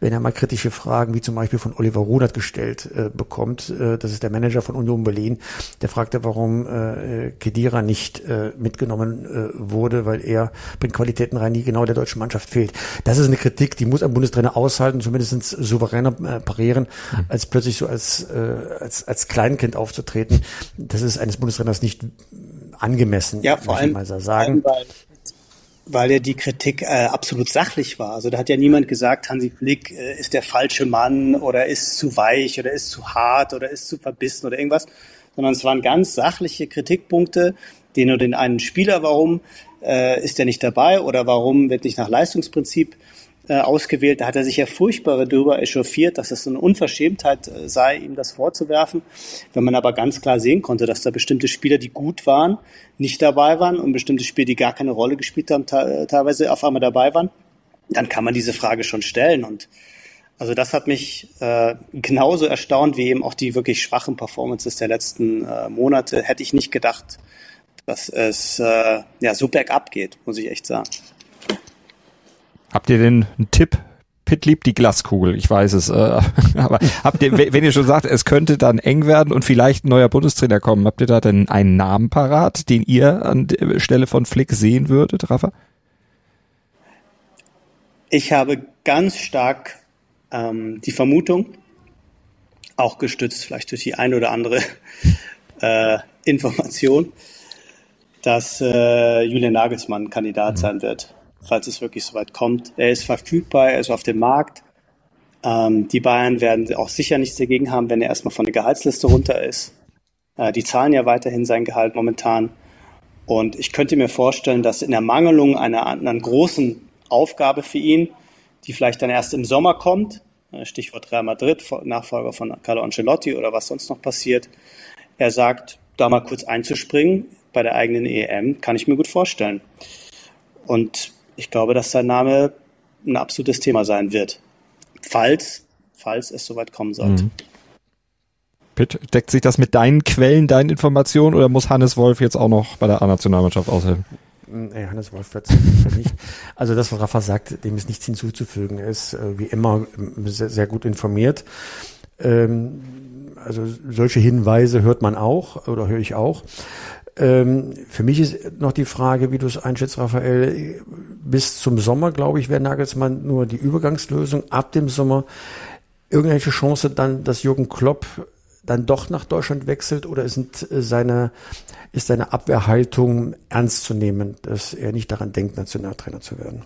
Speaker 3: wenn er mal kritische Fragen, wie zum Beispiel von Oliver Runert gestellt äh, bekommt. Äh, das ist der Manager von Union Berlin. Der fragte, warum äh, Kedira nicht äh, mitgenommen äh, wurde, weil er bringt Qualitäten rein, die genau der deutschen Mannschaft fehlt. Das ist eine Kritik, die muss ein Bundestrainer aushalten, zumindest souveräner äh, parieren, als plötzlich so als, äh, als, als Kleinkind aufzutreten. Das ist eines Bundestrainers nicht angemessen,
Speaker 4: ja, vor allem, mal sagen. Vor allem, weil ja die Kritik äh, absolut sachlich war. Also da hat ja niemand gesagt, Hansi Flick äh, ist der falsche Mann oder ist zu weich oder ist zu hart oder ist zu verbissen oder irgendwas, sondern es waren ganz sachliche Kritikpunkte, den oder den einen Spieler, warum äh, ist er nicht dabei oder warum wird nicht nach Leistungsprinzip äh, ausgewählt. Da hat er sich ja furchtbar darüber echauffiert, dass es eine Unverschämtheit äh, sei, ihm das vorzuwerfen. Wenn man aber ganz klar sehen konnte, dass da bestimmte Spieler, die gut waren, nicht dabei waren und bestimmte Spieler, die gar keine Rolle gespielt haben, teilweise auf einmal dabei waren, dann kann man diese Frage schon stellen. Und also das hat mich äh, genauso erstaunt wie eben auch die wirklich schwachen Performances der letzten äh, Monate. Hätte ich nicht gedacht, dass es äh, ja so bergab geht, muss ich echt sagen.
Speaker 2: Habt ihr denn einen Tipp? Pitt liebt die Glaskugel, ich weiß es. Äh, *laughs* aber habt ihr, wenn ihr schon sagt, es könnte dann eng werden und vielleicht ein neuer Bundestrainer kommen, habt ihr da denn einen Namen parat, den ihr an der Stelle von Flick sehen würdet, Rafa?
Speaker 4: Ich habe ganz stark ähm, die Vermutung, auch gestützt vielleicht durch die eine oder andere *laughs* äh, Information, dass äh, Julian Nagelsmann Kandidat mhm. sein wird falls es wirklich soweit kommt. Er ist verfügbar, er ist auf dem Markt. Ähm, die Bayern werden auch sicher nichts dagegen haben, wenn er erstmal von der Gehaltsliste runter ist. Äh, die zahlen ja weiterhin sein Gehalt momentan. Und ich könnte mir vorstellen, dass in Ermangelung einer anderen großen Aufgabe für ihn, die vielleicht dann erst im Sommer kommt, äh, Stichwort Real Madrid, Nachfolger von Carlo Ancelotti oder was sonst noch passiert, er sagt, da mal kurz einzuspringen bei der eigenen EM, kann ich mir gut vorstellen. Und ich glaube, dass sein Name ein absolutes Thema sein wird. Falls, falls es soweit kommen sollte. Mhm.
Speaker 2: Pitt, deckt sich das mit deinen Quellen, deinen Informationen oder muss Hannes Wolf jetzt auch noch bei der A-Nationalmannschaft aushelfen?
Speaker 3: Nee, Hannes Wolf wird für mich. Also das, was Rafa sagt, dem ist nichts hinzuzufügen. Er ist äh, wie immer sehr, sehr gut informiert. Ähm, also solche Hinweise hört man auch oder höre ich auch. Ähm, für mich ist noch die Frage, wie du es einschätzt, Raphael, bis zum Sommer, glaube ich, wäre Nagelsmann nur die Übergangslösung. Ab dem Sommer irgendwelche Chance dann, dass Jürgen Klopp dann doch nach Deutschland wechselt oder ist seine, ist seine Abwehrhaltung ernst zu nehmen, dass er nicht daran denkt, Nationaltrainer zu werden?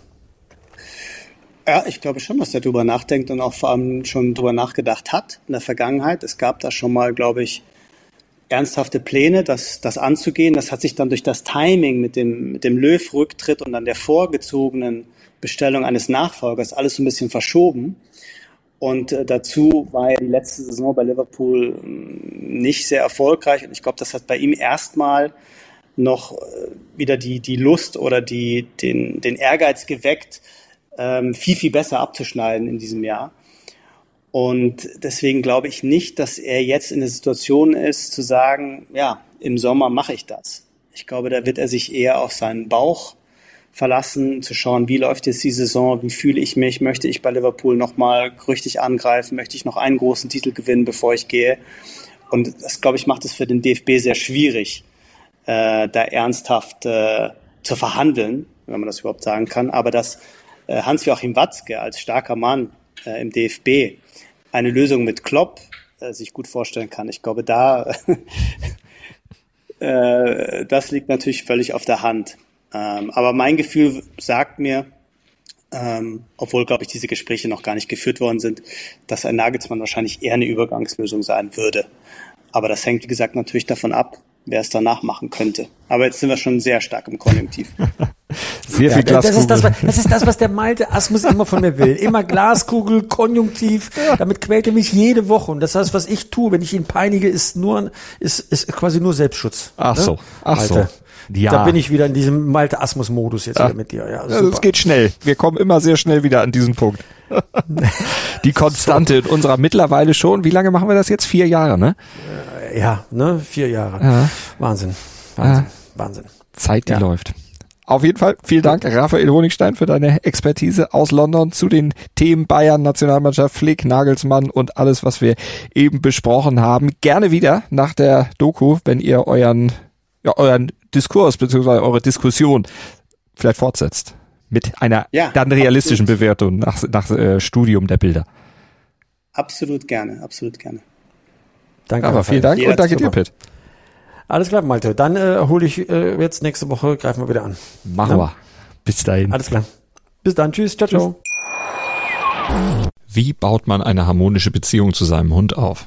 Speaker 4: Ja, ich glaube schon, dass er darüber nachdenkt und auch vor allem schon darüber nachgedacht hat in der Vergangenheit. Es gab da schon mal, glaube ich, ernsthafte Pläne, das, das anzugehen. Das hat sich dann durch das Timing mit dem, mit dem Löw-Rücktritt und dann der vorgezogenen Bestellung eines Nachfolgers alles so ein bisschen verschoben. Und äh, dazu war ja die letzte Saison bei Liverpool hm, nicht sehr erfolgreich. Und ich glaube, das hat bei ihm erstmal noch äh, wieder die, die Lust oder die, den, den Ehrgeiz geweckt, ähm, viel, viel besser abzuschneiden in diesem Jahr. Und deswegen glaube ich nicht, dass er jetzt in der Situation ist, zu sagen, ja, im Sommer mache ich das. Ich glaube, da wird er sich eher auf seinen Bauch verlassen, zu schauen, wie läuft jetzt die Saison, wie fühle ich mich, möchte ich bei Liverpool nochmal richtig angreifen, möchte ich noch einen großen Titel gewinnen, bevor ich gehe. Und das, glaube ich, macht es für den DFB sehr schwierig, äh, da ernsthaft äh, zu verhandeln, wenn man das überhaupt sagen kann. Aber dass äh, Hans-Joachim Watzke als starker Mann äh, im DFB eine Lösung mit Klopp äh, sich gut vorstellen kann. Ich glaube, da *laughs* äh, das liegt natürlich völlig auf der Hand. Ähm, aber mein Gefühl sagt mir, ähm, obwohl, glaube ich, diese Gespräche noch gar nicht geführt worden sind, dass ein Nagelsmann wahrscheinlich eher eine Übergangslösung sein würde. Aber das hängt, wie gesagt, natürlich davon ab, wer es danach machen könnte. Aber jetzt sind wir schon sehr stark im Konjunktiv. *laughs*
Speaker 3: Sehr viel ja, Glaskugel. Das ist das, das ist das, was der Malte Asmus immer von mir will. Immer Glaskugel, Konjunktiv. Damit quält er mich jede Woche. Und das heißt, was ich tue, wenn ich ihn peinige, ist nur, ist, ist quasi nur Selbstschutz.
Speaker 2: Ach ne? so. Ach Malte.
Speaker 3: so. Ja. Da bin ich wieder in diesem Malte Asmus Modus jetzt ja. wieder mit dir. Ja,
Speaker 2: super. es geht schnell. Wir kommen immer sehr schnell wieder an diesen Punkt. *laughs* Die Konstante in unserer mittlerweile schon. Wie lange machen wir das jetzt? Vier Jahre, ne?
Speaker 3: Ja, ne? Vier Jahre. Ja. Wahnsinn. Wahnsinn. Ja. Wahnsinn.
Speaker 2: Zeit, die läuft. Auf jeden Fall vielen Dank, Raphael Honigstein, für deine Expertise aus London zu den Themen Bayern, Nationalmannschaft, Flick, Nagelsmann und alles, was wir eben besprochen haben. Gerne wieder nach der Doku, wenn ihr euren, ja, euren Diskurs bzw. eure Diskussion vielleicht fortsetzt. Mit einer ja, dann realistischen absolut. Bewertung nach, nach äh, Studium der Bilder.
Speaker 4: Absolut gerne, absolut gerne.
Speaker 2: Danke. Aber vielen Dank und danke dir, Pitt.
Speaker 3: Alles klar, Malte. Dann äh, hole ich äh, jetzt nächste Woche, greifen wir wieder an.
Speaker 2: Machen wir. Bis dahin.
Speaker 3: Alles klar. Bis dann. Tschüss. Ciao, ciao.
Speaker 2: Wie baut man eine harmonische Beziehung zu seinem Hund auf?